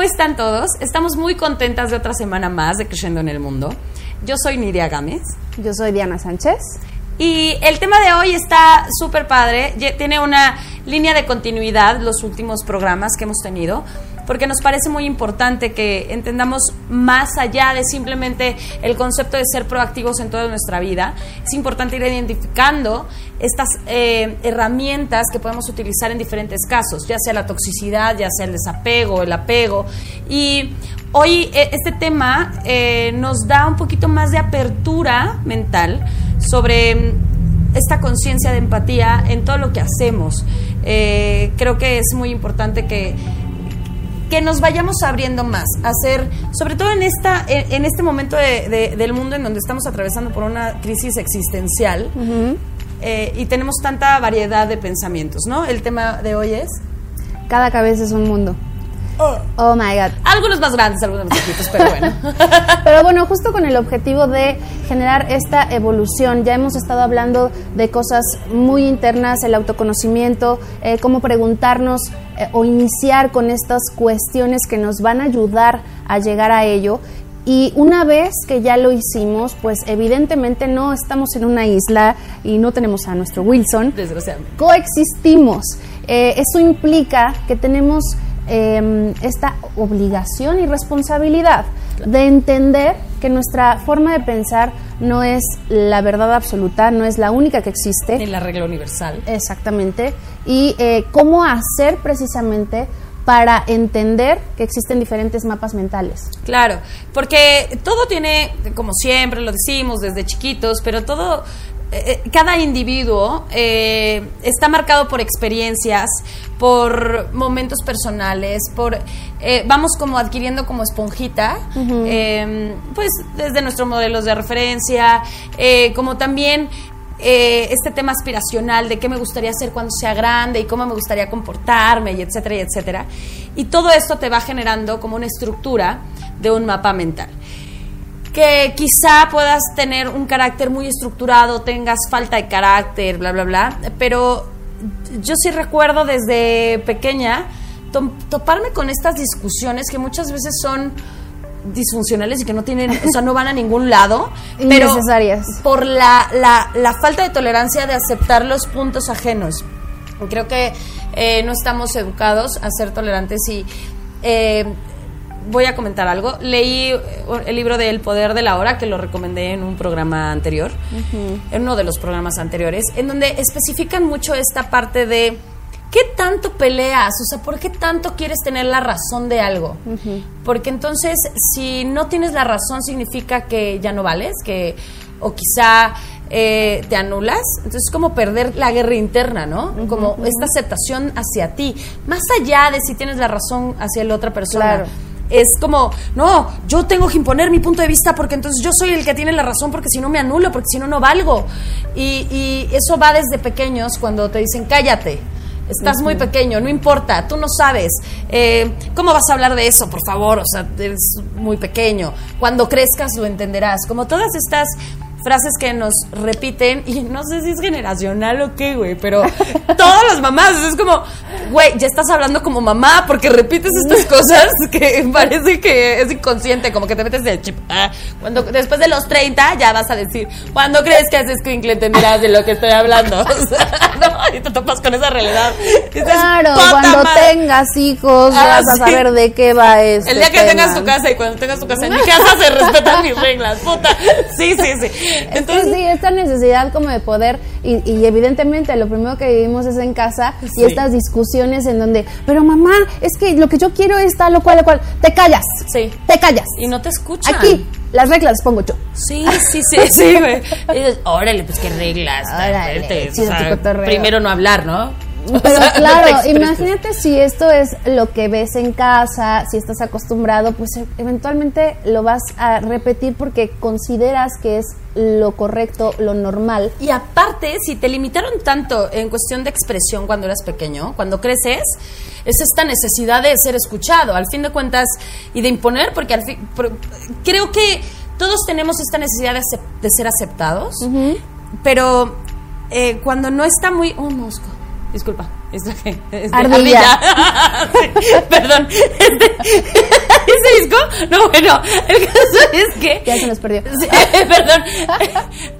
¿cómo están todos? Estamos muy contentas de otra semana más de Creciendo en el Mundo. Yo soy Nidia Gámez. Yo soy Diana Sánchez. Y el tema de hoy está súper padre. Tiene una línea de continuidad los últimos programas que hemos tenido porque nos parece muy importante que entendamos más allá de simplemente el concepto de ser proactivos en toda nuestra vida. Es importante ir identificando estas eh, herramientas que podemos utilizar en diferentes casos, ya sea la toxicidad, ya sea el desapego, el apego. Y hoy eh, este tema eh, nos da un poquito más de apertura mental sobre mm, esta conciencia de empatía en todo lo que hacemos. creo que es muy importante que que nos vayamos abriendo más, hacer, sobre todo en esta, en, este momento del mundo en donde estamos atravesando por una crisis existencial eh, y tenemos tanta variedad de pensamientos, ¿no? El tema de hoy es cada cabeza es un mundo. Oh. oh. my God. Algunos más grandes, algunos más chiquitos, pero bueno. pero bueno, justo con el objetivo de generar esta evolución, ya hemos estado hablando de cosas muy internas, el autoconocimiento, eh, cómo preguntarnos eh, o iniciar con estas cuestiones que nos van a ayudar a llegar a ello. Y una vez que ya lo hicimos, pues evidentemente no estamos en una isla y no tenemos a nuestro Wilson. Desgraciadamente. Coexistimos. Eh, eso implica que tenemos Em, esta obligación y responsabilidad de entender que nuestra forma de pensar no es la verdad absoluta, no es la única que existe. Ni la regla universal. Exactamente. Y eh, cómo hacer precisamente para entender que existen diferentes mapas mentales. Claro, porque todo tiene, como siempre lo decimos desde chiquitos, pero todo eh, eh, cada individuo eh, está marcado por experiencias, por momentos personales, por vamos como adquiriendo como esponjita, pues desde nuestros modelos de referencia, como también este tema aspiracional de qué me gustaría hacer cuando sea grande y cómo me gustaría comportarme y etcétera y etcétera. Y todo esto te va generando como una estructura de un mapa mental que quizá puedas tener un carácter muy estructurado, tengas falta de carácter, bla, bla, bla, pero yo sí recuerdo desde pequeña toparme con estas discusiones que muchas veces son disfuncionales y que no tienen, o sea, no van a ningún lado, pero por la, la, la, falta de tolerancia de aceptar los puntos ajenos. Creo que eh, no estamos educados a ser tolerantes y eh, voy a comentar algo. Leí eh, el libro de El Poder de la Hora, que lo recomendé en un programa anterior, en uno de los programas anteriores, en donde especifican mucho esta parte de qué tanto peleas, o sea, por qué tanto quieres tener la razón de algo. Porque entonces, si no tienes la razón, significa que ya no vales, que o quizá eh, te anulas. Entonces es como perder la guerra interna, ¿no? como esta aceptación hacia ti, más allá de si tienes la razón hacia la otra persona. Claro es como, no, yo tengo que imponer mi punto de vista porque entonces yo soy el que tiene la razón porque si no me anulo, porque si no no valgo. Y, y eso va desde pequeños cuando te dicen cállate. Estás muy pequeño, no importa, tú no sabes. Eh, ¿Cómo vas a hablar de eso, por favor? O sea, eres muy pequeño. Cuando crezcas lo entenderás. Como todas estas frases que nos repiten y no sé si es generacional o qué, güey, pero todas las mamás, es como, güey, ya estás hablando como mamá porque repites estas cosas que parece que es inconsciente, como que te metes el chip. Ah, cuando después de los 30 ya vas a decir, cuando crees que haces Quinkle entenderás de lo que estoy hablando. no, y te topas con esa realidad. claro, cuando tengas hijos ah, vas a saber de qué va eso. El día que tengas tu casa y cuando tengas tu casa en mi casa se respetan mis reglas, puta. Sí, sí, sí. Entonces, sí, esta necesidad como de poder, y, evidentemente lo primero que vivimos es en casa, y estas discusiones en donde, pero mamá, es que lo que yo quiero es tal o cual o cual, te callas. Sí. Te callas. Y no te escuchan. Aquí, las reglas las pongo yo. Sí, sí, sí, sí, güey. órale, pues qué reglas. Órale, primero no hablar, ¿no? Pero claro, imagínate si esto es lo que ves en casa, si estás acostumbrado, pues e, eventualmente lo vas a repetir porque consideras que es lo correcto, lo normal. Y aparte, si te limitaron tanto en cuestión de expresión cuando eras pequeño, cuando creces, es esta necesidad de ser escuchado, al fin de cuentas, y de imponer, porque al fin, creo que todos tenemos esta necesidad de, ser aceptados, pero eh, cuando no está muy... Oh, mosco Disculpa, este, este, Ardilla. Sí, perdón. Este, ese disco, no, bueno, el caso es que. Ya se nos perdió. Sí, perdón.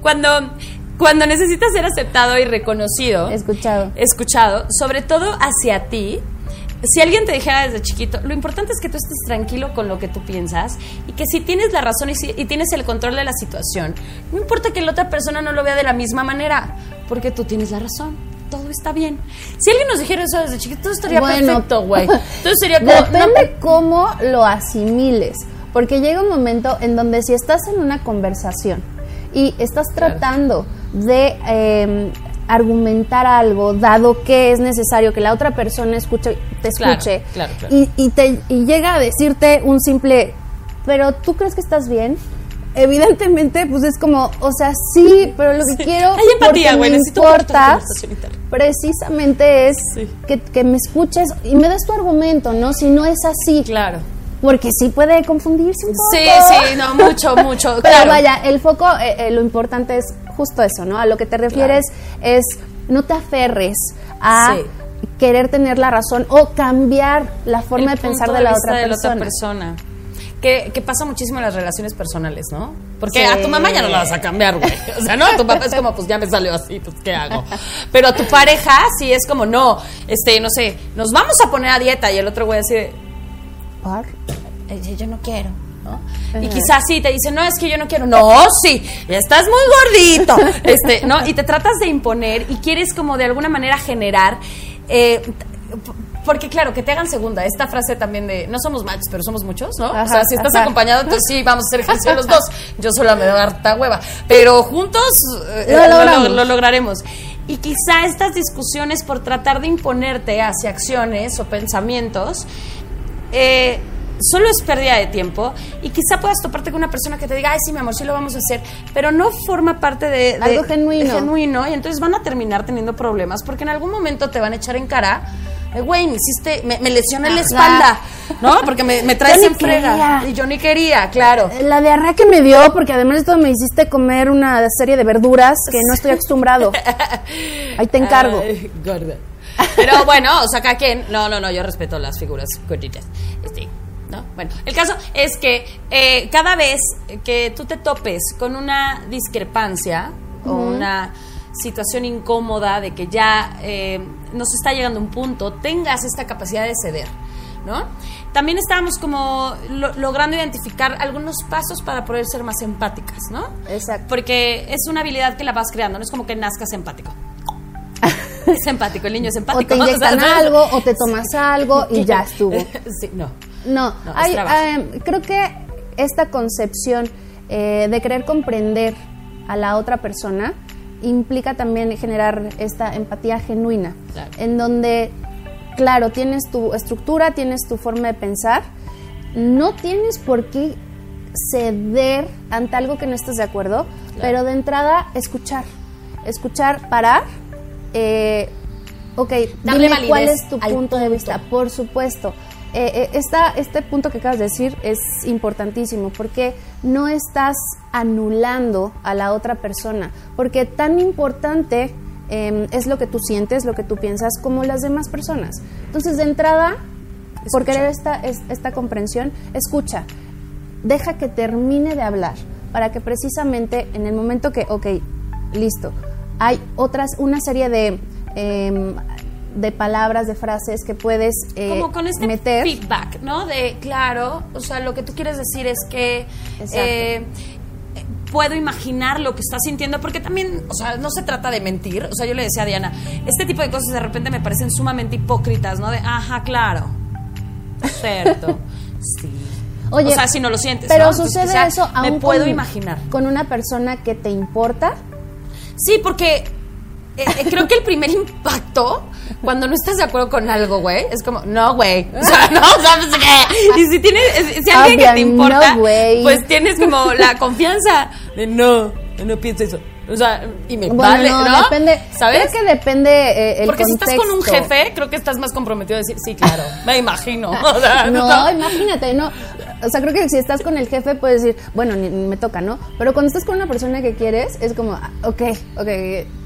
Cuando, cuando necesitas ser aceptado y reconocido, Escuchado. escuchado, sobre todo hacia ti. Si alguien te dijera desde chiquito, lo importante es que tú estés tranquilo con lo que tú piensas y que si tienes la razón y, si- y tienes el control de la situación, no importa que la otra persona no lo vea de la misma manera, porque tú tienes la razón. Todo está bien. Si alguien nos dijera eso desde chiquito, todo estaría Bueno, perfecto, güey. Entonces sería como. Depende cómo lo asimiles, porque llega un momento en donde si estás en una conversación y estás tratando de eh, argumentar algo, dado que es necesario que la otra persona escuche, te escuche, claro, claro. Y, y te, y llega a decirte un simple, pero ¿tú crees que estás bien? Evidentemente, pues es como, o sea, sí, pero lo que quiero Hay empatía, güey, necesito interna. precisamente es Sí. que, que me escuches y me des tu argumento, ¿no? Si no es así. Claro. Porque sí puede confundirse un poco. Sí, sí, no, mucho, mucho. Pero claro. vaya, el foco, eh, eh, lo importante es justo eso, ¿no? A lo que te refieres es no te aferres a Sí. querer tener la razón o cambiar la forma El de pensar de la otra de la persona. otra persona. Que, que pasa muchísimo en las relaciones personales, ¿no? Porque Sí. a tu mamá ya no la vas a cambiar, güey. O sea, no, a tu papá es como, pues ya me salió así, pues ¿qué hago? Pero a tu pareja sí es como, no, este, no sé, nos vamos a poner a dieta y el otro güey así de, ¿Por? "Eh, yo no quiero. ¿no? Y quizás sí te dicen, no, es que yo no quiero. No, sí, estás muy gordito. Este, ¿no? Y te tratas de imponer y quieres como de alguna manera generar. eh, porque claro, que te hagan segunda. Esta frase también de no somos machos, pero somos muchos, ¿no? o sea, si estás ajá. acompañado, entonces sí, vamos a hacer ejercicio los dos. Yo solo me doy harta hueva. Pero juntos eh, Lo lo, logramos. lo lograremos. Y quizá estas discusiones por tratar de imponerte hacia acciones o pensamientos eh, solo es pérdida de tiempo y quizá puedas toparte con una persona que te diga, ay, sí, mi amor, sí lo vamos a hacer, pero no forma parte de, de- Algo genuino. genuino y entonces van a terminar teniendo problemas porque en algún momento te van a echar en cara, eh, güey, me hiciste, me, me lesioné la espalda, ¿no? Porque me, me traes en frega y yo ni quería, claro. La diarrea que me dio, porque además de todo me hiciste comer una serie de verduras que no estoy acostumbrado. Ahí te encargo. Ay, gorda. Pero bueno, o sea, cada quien. No, no, no, yo respeto las figuras gorditas. Este. Bueno, el caso es que eh, cada vez que tú te topes con una discrepancia o una situación incómoda de que ya eh, nos está llegando un punto, tengas esta capacidad de ceder. ¿No? También estábamos como lo- logrando identificar algunos pasos para poder ser más empáticas, ¿no? Exacto. Porque es una habilidad que la vas creando, no es como que nazcas empático. es empático, el niño es O empático. te inyectan sea, ¿sabes? algo, o te tomas algo y ya estuvo. sí, no. No, hay, eh, creo que esta concepción eh, de querer comprender a la otra persona implica también generar esta empatía genuina, Claro. en donde, claro, tienes tu estructura, tienes tu forma de pensar, no tienes por qué ceder ante algo que no estás de acuerdo, pero de entrada escuchar, escuchar, parar, eh, ok, Darle dime cuál es tu punto de vista, por supuesto. Eh, eh, esta- este punto que acabas de decir es importantísimo porque no estás anulando a la otra persona, porque tan importante eh, es lo que tú sientes, lo que tú piensas, como las demás personas. Entonces, de entrada, por querer esta, es- esta comprensión, escucha, deja que termine de hablar, para que precisamente en el momento que, ok, listo, hay otras, una serie de, em, de palabras, de frases que puedes eh, Como con este meter. feedback, ¿no? De, claro, o sea, lo que tú quieres decir es que eh, puedo imaginar lo que estás sintiendo, porque también, o sea, no se trata de mentir. O sea, yo le decía a Diana, este tipo de cosas de repente me parecen sumamente hipócritas, ¿no? De, ajá, claro, cierto, sí. Oye, o sea, si no lo sientes. Pero ¿no? Entonces, sucede eso aún Me puedo con, imaginar. con una persona que te importa. Sí, porque eh, eh, creo que el primer impacto, cuando no estás de acuerdo con algo, güey, es como, no, güey. O sea, no, ¿sabes qué? Y si tienes, si si alguien que te importa, no, pues tienes como la confianza de no, no pienso eso. O sea, y me Bueno, vale, no, ¿no? depende. ¿Sabes? Creo que depende eh, el Porque si estás con un contexto. jefe, creo que estás más comprometido a decir, sí, claro, me imagino. O sea, No, imagínate, no. O sea, creo que si estás con el jefe puedes decir, bueno, ni- me toca, ¿no? Pero cuando estás con una persona que quieres, es como, ah, ok, ok,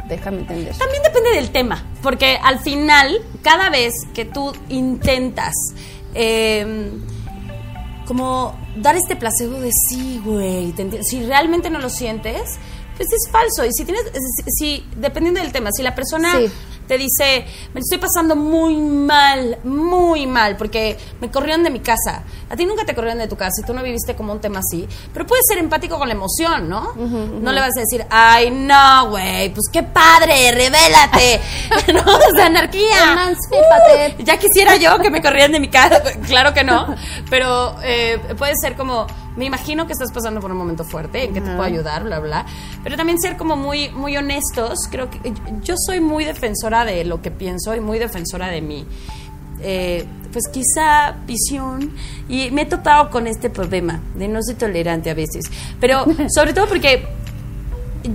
Déjame entender. También depende del tema, porque al final, cada vez que tú intentas eh, como dar este placebo de sí, güey, si realmente no lo sientes, pues es falso. Y si tienes, si, dependiendo del tema, si la persona Sí. Te dice, me estoy pasando muy mal, muy mal, porque me corrieron de mi casa. A ti nunca te corrieron de tu casa y tú no viviste como un tema así, pero puedes ser empático con la emoción, ¿no? No le vas a decir, ay, no, güey, pues qué padre, revélate, ¿no? Sea, anarquía. Emancípate. Uh, ya quisiera yo que me corrieran de mi casa, claro que no, pero eh, puede ser como, me imagino que estás pasando por un momento fuerte, en que te puedo ayudar, bla, bla, pero también ser como muy, muy honestos, creo que yo soy muy defensora de lo que pienso y muy defensora de mi, eh, pues quizá visión, y me he topado con este problema de no ser tolerante a veces, pero sobre todo porque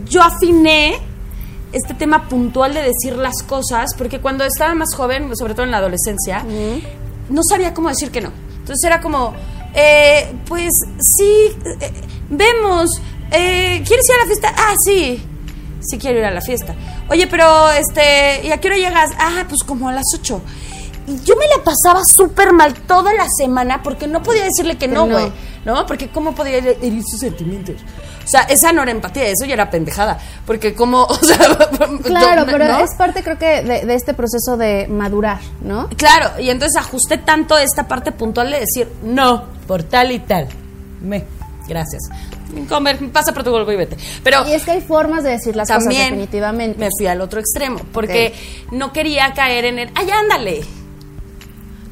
yo afiné este tema puntual de decir las cosas, porque cuando estaba más joven, sobre todo en la adolescencia, no sabía cómo decir que no. Entonces era como, eh, pues sí, eh, vemos, eh, ¿quieres ir a la fiesta? Ah, sí, sí quiero ir a la fiesta. Oye, pero, este, ¿y a qué hora llegas? Ah, pues como a las 8. Y yo me la pasaba súper mal toda la semana porque no podía decirle que no, no. güey. ¿No? Porque ¿cómo podía herir sus sentimientos? O sea, esa no era empatía, eso ya era pendejada. Porque como, o sea... Claro, pero ¿no? es parte creo que de, de este proceso de madurar, ¿no? Claro, y entonces ajusté tanto esta parte puntual de decir no, por tal y tal. Me, gracias. Comer, pasa por tu golpe y vete. Pero Y es que hay formas de decir las también cosas definitivamente. me fui al otro extremo, porque no quería caer en el, ay, ándale.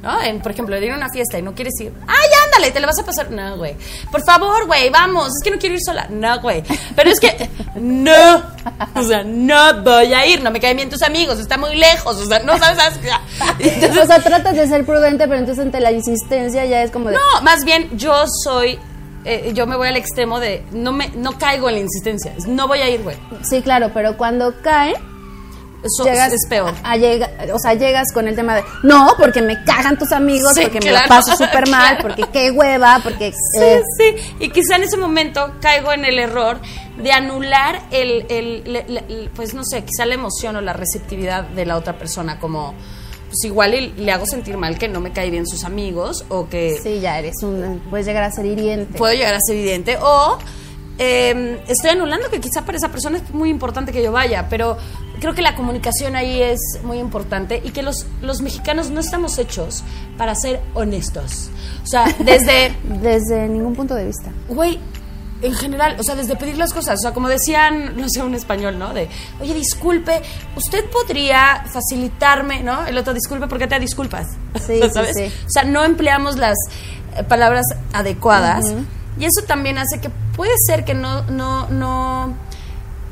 ¿No? En, por ejemplo, ir a una fiesta y no quieres ir, ay, ándale, te le vas a pasar. No, güey. Por favor, güey, vamos, es que no quiero ir sola. No, güey. Pero es que, no. O sea, no voy a ir, no me caen bien tus amigos, está muy lejos, o sea, no sabes. sabes Entonces, o sea, tratas de ser prudente, pero entonces ante la insistencia ya es como de... No, más bien yo soy, eh, yo me voy al extremo de, no me, no caigo en la insistencia, no voy a ir, güey. Sí, claro, pero cuando cae, Eso llegas es peor. a llega, o sea, llegas con el tema de, no, porque me cagan tus amigos, Sí, porque me la paso súper mal, claro. porque qué hueva, porque... Sí, eh, sí. Y quizá en ese momento caigo en el error de anular el, el- le- le- pues no sé, quizá la emoción o la receptividad de la otra persona, como, pues igual le hago sentir mal que no me cae bien sus amigos o que sí, ya eres un... Puedes llegar a ser hiriente. puedo llegar a ser evidente o eh, estoy anulando que quizá para esa persona es muy importante que yo vaya, pero creo que la comunicación ahí es muy importante y que los, los mexicanos no estamos hechos para ser honestos. O sea, desde, Desde ningún punto de vista. güey, en general, o sea, desde pedir las cosas, o sea, como decían, no sé, un español, ¿no? De, oye, disculpe, usted podría facilitarme, ¿no? El otro, disculpe, ¿por qué te disculpas? Sí, sí, ¿Sabes? sí. O sea, no empleamos las eh, palabras adecuadas y eso también hace que puede ser que no, no, no,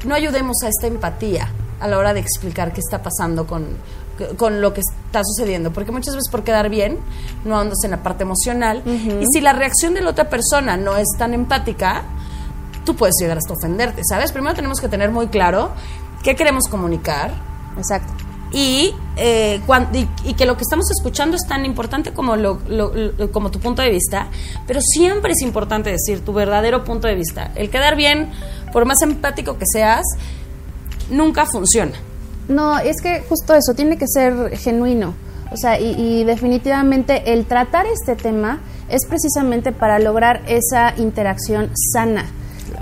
no ayudemos a esta empatía a la hora de explicar qué está pasando con, con lo que está sucediendo, porque muchas veces por quedar bien no andas en la parte emocional y si la reacción de la otra persona no es tan empática, tú puedes llegar hasta ofenderte, ¿sabes? Primero tenemos que tener muy claro qué queremos comunicar, Exacto. Y, eh, cuan- y, y que lo que estamos escuchando es tan importante como, lo, lo- lo- como tu punto de vista, pero siempre es importante decir tu verdadero punto de vista. El quedar bien, por más empático que seas, nunca funciona. No, es que justo eso, tiene que ser genuino. O sea, y, y definitivamente el tratar este tema es precisamente para lograr esa interacción sana,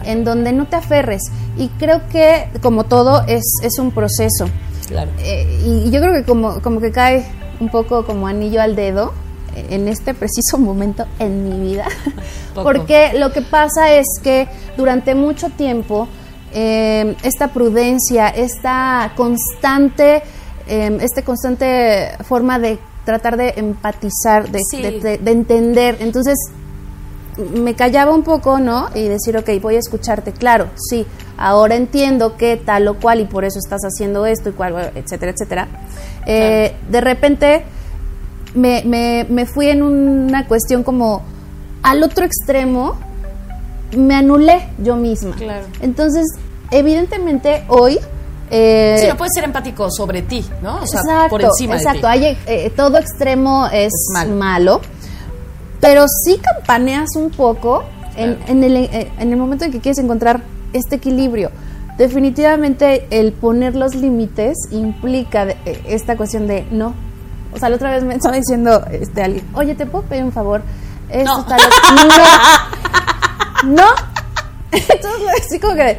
en donde no te aferres. Y creo que, como todo, es, es un proceso. Claro. Eh, y yo creo que como, como que cae un poco como anillo al dedo en este preciso momento en mi vida. Poco. Porque lo que pasa es que durante mucho tiempo eh, esta prudencia, esta constante, eh, este constante forma de tratar de empatizar, de, Sí. de- de- de entender, entonces me callaba un poco, ¿no? Y decir, ok, voy a escucharte, claro, sí, ahora entiendo que tal o cual y por eso estás haciendo esto y cual, etcétera, etcétera. Eh, De repente me, me, me fui en una cuestión como al otro extremo, me anulé yo misma. Claro. Entonces, evidentemente hoy... eh, Sí, no puedes ser empático sobre ti, ¿no? O sea, exacto, por encima exacto. de ti. Hay, eh, todo extremo es, Es malo. malo. Pero sí campaneas un poco en, en el, eh, en el momento en que quieres encontrar este equilibrio. definitivamente el poner los límites implica eh, esta cuestión de no. O sea, la otra vez me estaba diciendo este alguien, oye, ¿te puedo pedir un favor? Esto No. está no. no. Entonces, así como que,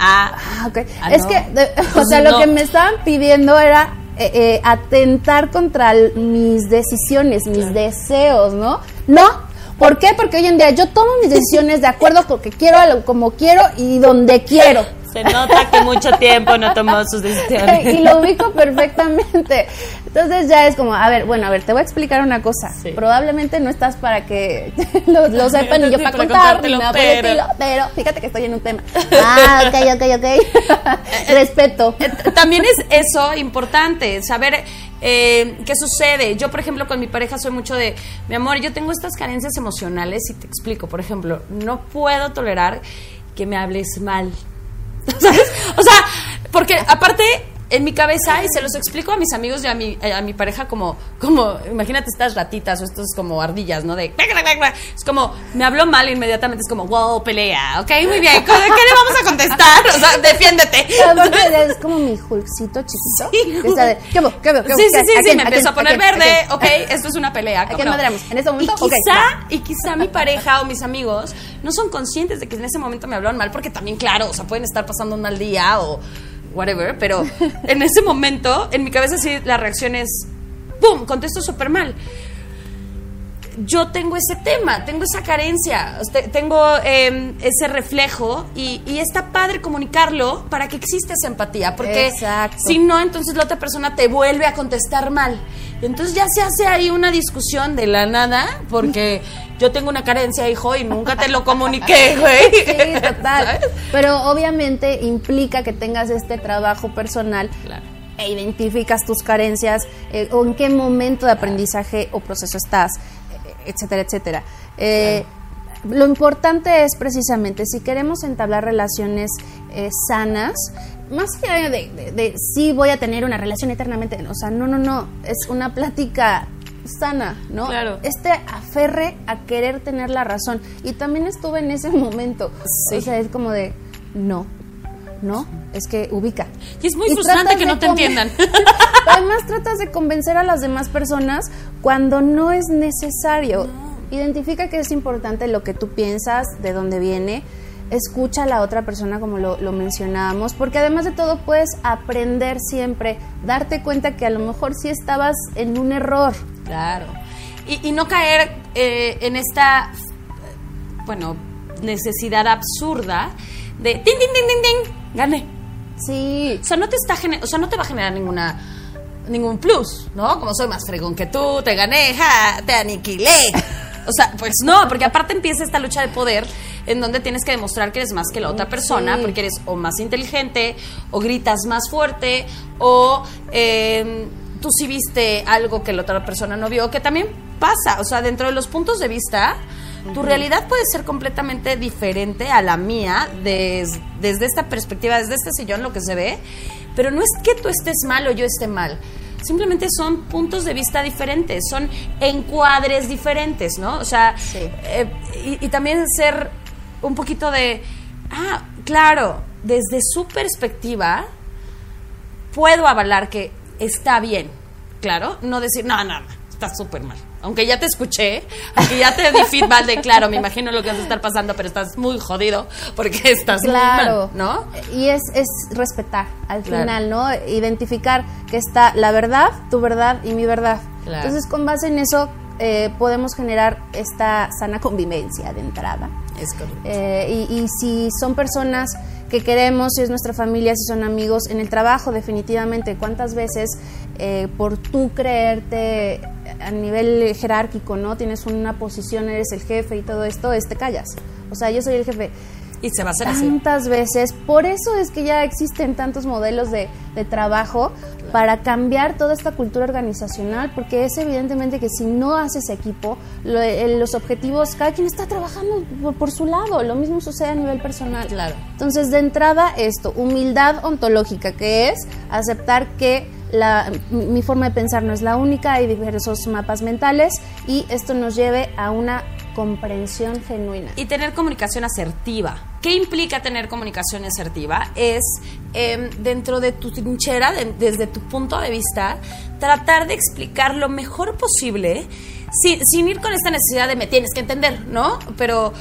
Ah, ah, ok. Ah, es no. que, de- o sea, lo que me estaban pidiendo era eh, eh, atentar contra mis decisiones, mis deseos, ¿no? No. ¿Por qué? Porque hoy en día yo tomo mis decisiones de acuerdo con lo que quiero, a lo- como quiero y donde quiero. se nota que mucho tiempo no tomó sus decisiones. y lo ubico perfectamente. Entonces ya es como, a ver, bueno, a ver, te voy a explicar una cosa. Sí. Probablemente no estás para que lo, lo sepan ni yo Sí, para contar, ni nada por el pero- estilo, pero fíjate que estoy en un tema. Ah, ok, ok, ok. Respeto. Eh, También es eso importante, saber eh, qué sucede. Yo, por ejemplo, con mi pareja soy mucho de, mi amor, yo tengo estas carencias emocionales y te explico. Por ejemplo, no puedo tolerar que me hables mal. ¿Sabes? O sea, porque aparte en mi cabeza, y se los explico a mis amigos y a mi, eh, a mi pareja como, como, imagínate estas ratitas o estos como ardillas, ¿no? De, es como, me habló mal inmediatamente, es como, wow, pelea, ok, muy bien, ¿qué le vamos a contestar? O sea, defiéndete. Es como mi Hulkcito chiquito. Sí. que está de, ¿qué? ¿Qué. Sí, sí, ¿Qué- sí, a sí, quién? me ¿A empiezo a poner ¿A quién? ¿A verde, quién? ok, esto es una pelea. ¿A quién madreamos? ¿En este momento? Y quizá, va. y quizá mi pareja o mis amigos no son conscientes de que en ese momento me hablaron mal, porque también, claro, o sea, pueden estar pasando un mal día o whatever, pero en ese momento, en mi cabeza sí, la reacción es, ¡pum!, contesto súper mal yo tengo ese tema, tengo esa carencia, tengo eh, ese reflejo y, y está padre comunicarlo para que exista esa empatía, porque Exacto. si no, entonces la otra persona te vuelve a contestar mal. Y entonces ya se hace ahí una discusión de la nada, porque yo tengo una carencia, hijo, y nunca te lo comuniqué, güey. Sí, total. ¿Sabes? Pero obviamente implica que tengas este trabajo personal Claro. e identificas tus carencias eh, o en qué momento de aprendizaje o proceso estás, etcétera, etcétera. Eh, Lo importante es precisamente, si queremos entablar relaciones eh, sanas, más allá de, de, de sí voy a tener una relación eternamente, o sea, no, no, no, es una plática sana, ¿no? Claro. Este aferre a querer tener la razón. Y también estuve en ese momento. Sí. O sea, es como de, no, no, es que ubica. Y es muy Y frustrante que no te entiendan. Además tratas de convencer a las demás personas cuando no es necesario. Identifica que es importante lo que tú piensas, de dónde viene. Escucha a la otra persona como lo, lo mencionábamos, porque además de todo puedes aprender siempre, darte cuenta que a lo mejor sí estabas en un error. Claro. Y, y no caer eh, en esta, bueno, necesidad absurda de tin, tin, tin, tin, tin, gané. Sí, O sea, no te está o sea, no te va a generar ninguna ningún plus, ¿no? Como soy más fregón que tú, te gané, ja, te aniquilé. O sea, pues no, porque aparte empieza esta lucha de poder en donde tienes que demostrar que eres más que la otra persona, Sí. porque eres o más inteligente, o gritas más fuerte, o eh, tú sí viste algo que la otra persona no vio, que también pasa. O sea, dentro de los puntos de vista, tu realidad puede ser completamente diferente a la mía des- desde esta perspectiva, desde este sillón, lo que se ve. Pero no es que tú estés mal o yo esté mal. Simplemente son puntos de vista diferentes, son encuadres diferentes, ¿no? O sea, Sí. eh, y, y también ser un poquito de, ah, claro, desde su perspectiva, puedo avalar que está bien, claro, no decir, no, no, no, está súper mal. Aunque ya te escuché, aunque ya te di feedback de, claro, me imagino lo que vas a estar pasando, pero estás muy jodido porque estás claro. muy mal, ¿no? Y es, es respetar al Claro. final, ¿no? Identificar que está la verdad, tu verdad y mi verdad. Claro. Entonces, con base en eso, eh, podemos generar esta sana convivencia de entrada. Es correcto. Eh, y, y si son personas que queremos, si es nuestra familia, si son amigos, en el trabajo definitivamente, ¿cuántas veces eh, por tú creerte a nivel jerárquico, ¿no? Tienes una posición, eres el jefe y todo esto, es te callas. O sea, yo soy el jefe. Y se va a hacer así. Tantas veces, por eso es que ya existen tantos modelos de, de trabajo para cambiar toda esta cultura organizacional, porque es evidentemente que si no haces equipo, lo- eh, los objetivos, cada quien está trabajando por, por su lado, lo mismo sucede a nivel personal. Claro. Entonces, de entrada, esto, humildad ontológica, que es aceptar que la, mi forma de pensar no es la única, hay diversos mapas mentales y esto nos lleve a una comprensión genuina. Y tener comunicación asertiva. ¿Qué implica tener comunicación asertiva? Es em, dentro de tu trinchera, desde tu punto de vista, tratar de explicar lo mejor posible, sin, sin ir con esta necesidad de me tienes que entender, ¿no? Pero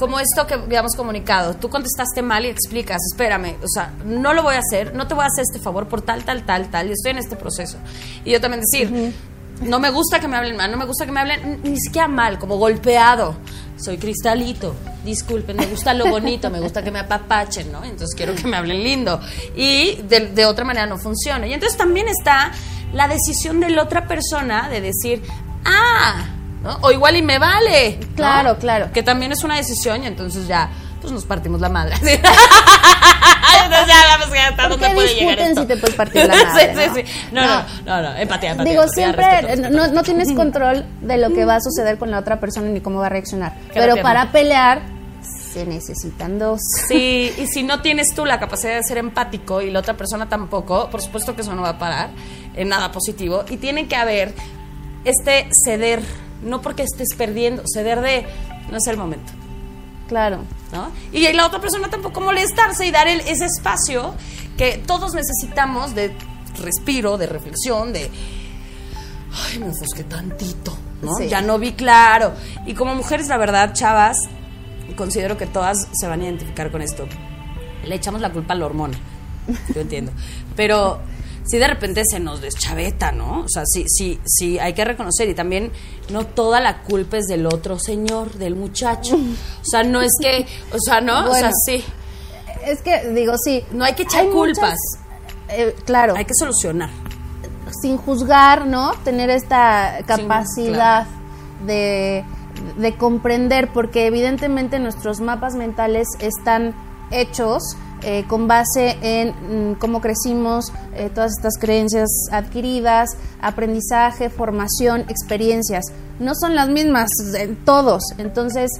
como esto que habíamos comunicado, tú contestaste mal y explicas, espérame, o sea, no lo voy a hacer, no te voy a hacer este favor por tal, tal, tal, tal, y estoy en este proceso. Y yo también decir, no me gusta que me hablen mal, no me gusta que me hablen ni siquiera mal, como golpeado. Soy cristalito, disculpen, me gusta lo bonito, me gusta que me apapachen, ¿no? Entonces quiero que me hablen lindo. Y de, de otra manera no funciona. Y entonces también está la decisión de la otra persona de decir, ah, ¿no? O igual y me vale. ¿no? Claro, claro. Que también es una decisión y entonces ya, pues nos partimos la madre. entonces ya hasta ¿Por dónde puede llegar esto. si te puedes partir la madre? sí, sí, no? sí. No, no, no, no, empatía, empatía. Digo, empatía, siempre respeto, respeto. no, no tienes control de lo que va a suceder con la otra persona ni cómo va a reaccionar. Pero para pelear se necesitan dos. Sí, y si no tienes tú la capacidad de ser empático y la otra persona tampoco, por supuesto que eso no va a parar en nada positivo. Y tiene que haber este ceder, no porque estés perdiendo, ceder de no es el momento. Claro. ¿no? Y la otra persona tampoco molestarse y dar el- ese espacio que todos necesitamos de respiro, de reflexión, de ay, me ofusqué tantito, ¿no? Sí. Ya no vi claro. Y como mujeres, la verdad, chavas, considero que todas se van a identificar con esto. Le echamos la culpa a la hormona. Yo entiendo. Pero si de repente se nos deschaveta, ¿no? O sea, sí, sí, sí, hay que reconocer. Y también no toda la culpa es del otro señor, del muchacho. O sea, no es que, o sea, ¿no? o sea, sí. Es que, digo, sí. No hay que echar Hay culpas. muchas- eh, claro. Hay que solucionar. sin juzgar, ¿no? Tener esta capacidad de, de comprender, porque evidentemente nuestros mapas mentales están hechos eh, con base en mm, cómo crecimos, eh, todas estas creencias adquiridas, aprendizaje, formación, experiencias. No son las mismas en todos, entonces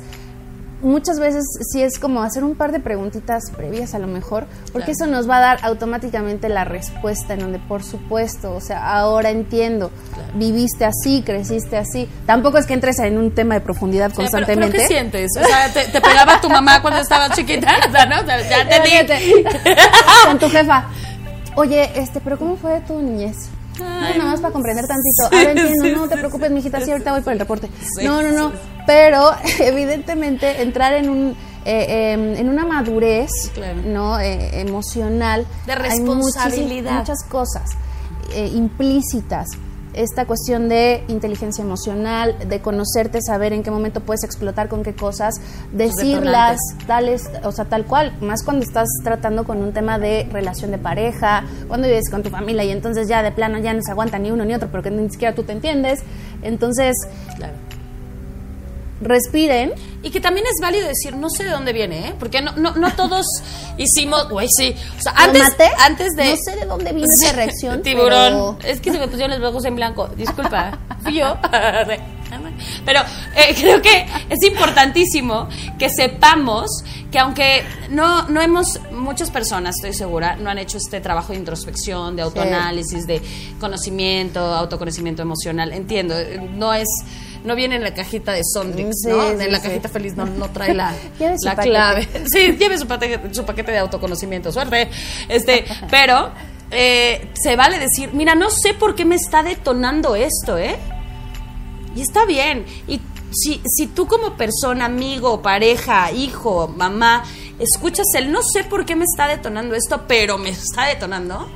muchas veces sí es como hacer un par de preguntitas previas a lo mejor, porque eso nos va a dar automáticamente la respuesta en donde por supuesto, o sea, ahora entiendo, viviste así, creciste así. Tampoco es que entres en un tema de profundidad Eh, pero- constantemente. ¿Pero, qué sientes? O sea, ¿te, te pegaba tu mamá cuando estabas chiquita? O sea, ¿no? O sea, ya te Con tu jefa. Oye, este, pero ¿cómo fue tu niñez? No, nada más para comprender tantito. Ahora entiendo, sí, no te sí, preocupes, mijita, sí, ahorita voy por el reporte. Sí, no, no, no. sí, Pero evidentemente entrar en un eh, em, en una madurez, Claro. no, Eh, emocional, De hay responsabilidad. muchísimas- muchas cosas eh, implícitas. Esta cuestión de inteligencia emocional, de conocerte, saber en qué momento puedes explotar con qué cosas, decirlas tales, o sea, tal cual, más cuando estás tratando con un tema de relación de pareja, cuando vives con tu familia y entonces ya de plano ya no se aguanta ni uno ni otro porque ni siquiera tú te entiendes. Entonces, Claro. Respiren. Y que también es válido decir, no sé de dónde viene, ¿eh? Porque no, no, no todos hicimos, güey, sí. O sea, ¿Lo antes, antes de... No sé de dónde vino esa reacción, Tiburón. pero- Es que se me pusieron los ojos en blanco. Disculpa, fui yo. Pero eh, creo que es importantísimo que sepamos que aunque no, no hemos, muchas personas, estoy segura, no han hecho este trabajo de introspección, de autoanálisis, de conocimiento, autoconocimiento emocional. Entiendo, no es... No viene en la cajita de Sondrix, Sí, ¿no? sí, en la cajita feliz no, no trae la, la clave. Sí, lleve su paquete, su paquete de autoconocimiento. Suerte. Este, pero eh, se vale decir, mira, no sé por qué me está detonando esto, ¿eh? Y está bien. Y si, si tú como persona, amigo, pareja, hijo, mamá, escuchas el no sé por qué me está detonando esto, pero me está detonando,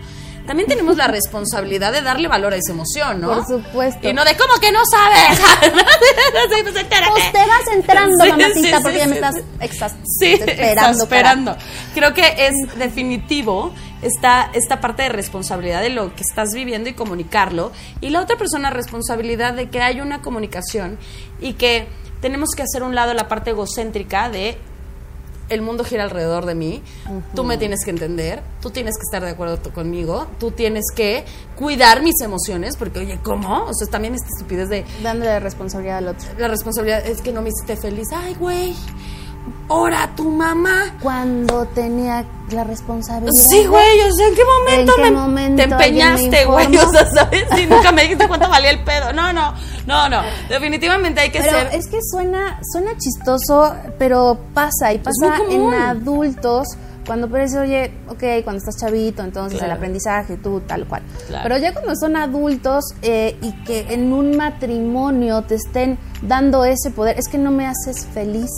también tenemos la responsabilidad de darle valor a esa emoción, ¿no? Por supuesto. Y no de, ¿cómo que no sabes? Pues, te vas entrando, Sí, mamacita, sí, porque sí, ya me estás exas- Sí, exasperando. exasperando. Creo que es definitivo esta, esta parte de responsabilidad de lo que estás viviendo y comunicarlo. Y la otra persona, responsabilidad de que hay una comunicación y que tenemos que hacer un lado la parte egocéntrica de el mundo gira alrededor de mí, tú me tienes que entender, tú tienes que estar de acuerdo conmigo, tú tienes que cuidar mis emociones, porque oye, ¿cómo? O sea, también esta estupidez de Dándole responsabilidad al otro. la responsabilidad es que no me hiciste feliz. Ay, güey. ¡Hora tu mamá! Cuando tenía la responsabilidad. Sí, güey, o sea, ¿en qué momento, ¿En qué me- momento te empeñaste, güey? O sea, ¿sabes? Y nunca me dijiste cuánto valía el pedo. No, no, no, no. Definitivamente hay que Pero ser. es que suena, suena chistoso, pero pasa y pasa en adultos. Cuando parece, oye, ok, cuando estás chavito, entonces Claro. el aprendizaje, tú, tal cual. Claro. Pero ya cuando son adultos eh, y que en un matrimonio te estén dando ese poder, es que no me haces feliz.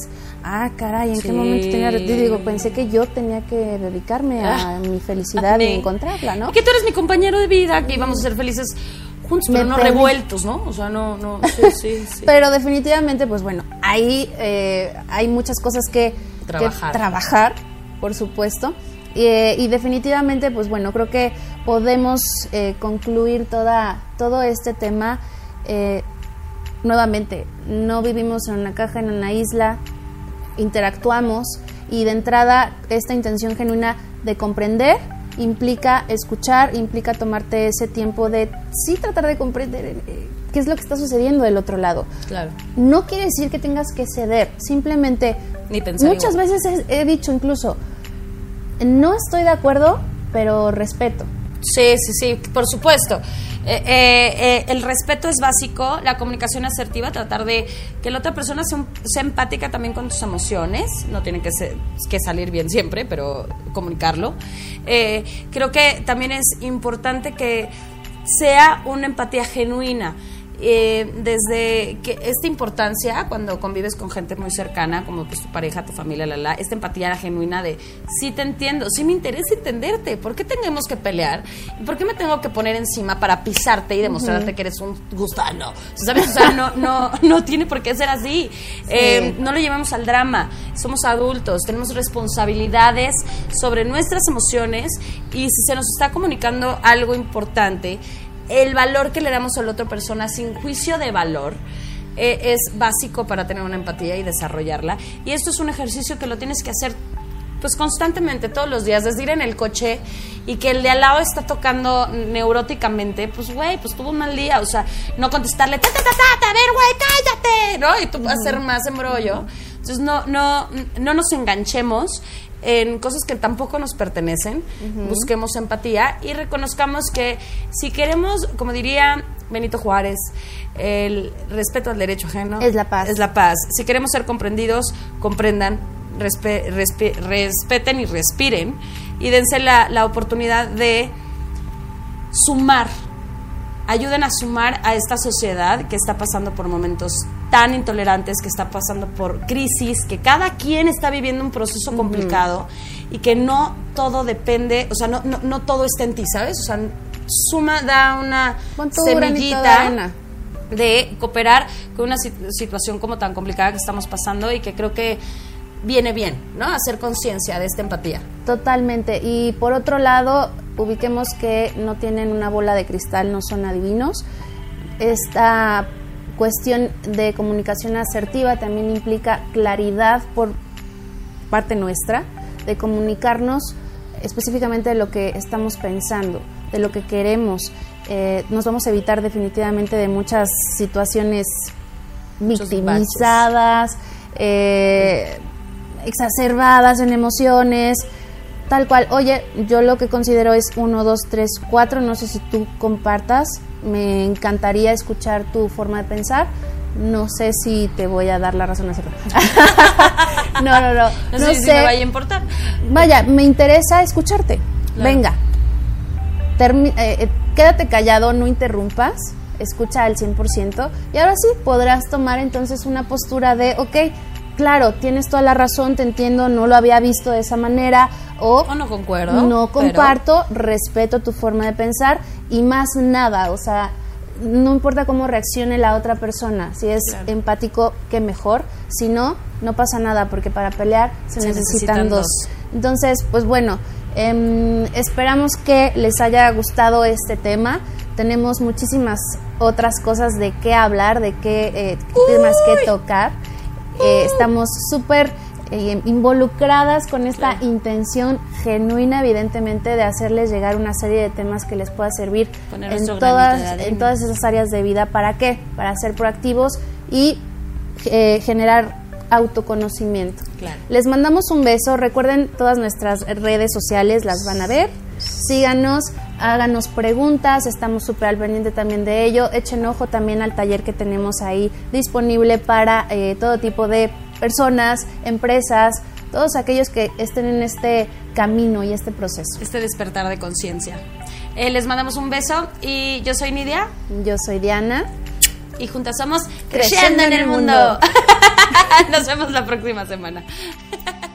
Ah, caray, ¿en Sí. qué momento tenía... Digo, pensé que yo tenía que dedicarme a Ah, mi felicidad y encontrarla, ¿no? Que tú eres mi compañero de vida, que íbamos a ser felices juntos, pero Me no perdí. revueltos, ¿no? O sea, no, no, sí, sí, sí. Pero definitivamente, pues bueno, ahí eh, hay muchas cosas que que Trabajar. trabajar, por supuesto. Y, eh, y definitivamente, pues bueno, creo que podemos eh, concluir toda, todo este tema. eh, nuevamente, no vivimos en una caja, en una isla, interactuamos y de entrada esta intención genuina de comprender implica escuchar, implica tomarte ese tiempo de sí tratar de comprender eh, qué es lo que está sucediendo del otro lado. Claro. No quiere decir que tengas que ceder, simplemente Ni pensar muchas igual. veces he, he dicho incluso, no estoy de acuerdo, pero respeto. Sí, sí, sí, por supuesto. Eh, eh, eh, el respeto es básico, la comunicación asertiva, tratar de que la otra persona sea, sea empática también con tus emociones, no tiene que, ser- que salir bien siempre, pero comunicarlo. Eh, creo que también es importante que sea una empatía genuina. Eh, desde que esta importancia cuando convives con gente muy cercana como pues tu pareja, tu familia, la la, esta empatía genuina de sí te entiendo, sí me interesa entenderte, ¿por qué tenemos que pelear? ¿Por qué me tengo que poner encima para pisarte y demostrarte que eres un gusano? ¿Sabes? O sea, no, no, no tiene por qué ser así. Eh, no lo llevamos al drama, somos adultos, tenemos responsabilidades sobre nuestras emociones y si se nos está comunicando algo importante, el valor que le damos a la otra persona sin juicio de valor eh, es básico para tener una empatía y desarrollarla. Y esto es un ejercicio que lo tienes que hacer pues constantemente, todos los días, desde ir en el coche y que el de al lado está tocando neuróticamente, pues güey, pues tuvo un mal día, o sea, no contestarle, ta, ta, ta, ta, a ver, güey, cállate, ¿no? Y tú hacer más embrollo. Entonces no, no, no nos enganchemos en cosas que tampoco nos pertenecen, busquemos empatía y reconozcamos que si queremos, como diría Benito Juárez, el respeto al derecho ajeno Es la paz. Es la paz. Si queremos ser comprendidos, comprendan, respe- respe- respeten y respiren y dense la, la oportunidad de sumar. Ayuden a sumar a esta sociedad que está pasando por momentos tan intolerantes, que está pasando por crisis, que cada quien está viviendo un proceso complicado y que no todo depende, o sea, no, no, no todo está en ti, ¿sabes? O sea, suma, da una semillita de cooperar con una sit- situación como tan complicada que estamos pasando y que creo que viene bien, ¿no? Hacer conciencia de esta empatía. Totalmente. Y por otro lado, ubiquemos que no tienen una bola de cristal, no son adivinos. Esta cuestión de comunicación asertiva también implica claridad por parte nuestra, de comunicarnos específicamente de lo que estamos pensando, de lo que queremos. Eh, nos vamos a evitar definitivamente de muchas situaciones victimizadas, eh, exacerbadas en emociones, tal cual. Oye, yo lo que considero es uno, dos, tres, cuatro. No sé si tú compartas. Me encantaría escuchar tu forma de pensar. No sé si te voy a dar la razón hacerlo. no, no, no. No, No sé, si me vaya a importar. Vaya, me interesa escucharte. Claro. Venga. Termi- eh, eh, quédate callado, no interrumpas. Escucha al 100%. Y ahora sí, podrás tomar entonces una postura de, ok, claro, tienes toda la razón, te entiendo, no lo había visto de esa manera. O O no concuerdo. no pero- comparto, respeto tu forma de pensar y más nada, o sea, no importa cómo reaccione la otra persona, si es Claro. empático, qué mejor, si no, no pasa nada, porque para pelear se, Se necesitan, necesitan dos. dos. Entonces, pues bueno, em, esperamos que les haya gustado este tema. Tenemos muchísimas otras cosas de qué hablar, de qué eh, temas que tocar. Eh, estamos súper eh, involucradas con esta Claro. intención genuina, evidentemente, de hacerles llegar una serie de temas que les pueda servir Poner en todas, en todas esas áreas de vida. ¿Para qué? Para ser proactivos y eh, generar autoconocimiento. Claro. Les mandamos un beso. Recuerden todas nuestras redes sociales, las van a ver. Síganos, háganos preguntas, estamos súper al pendiente también de ello. Echen ojo también al taller que tenemos ahí disponible para eh, todo tipo de personas, empresas, todos aquellos que estén en este camino y este proceso. Este despertar de conciencia. Eh, les mandamos un beso y yo soy Nidia Yo soy Diana. y juntas somos Creciendo en el Mundo. Nos vemos la próxima semana.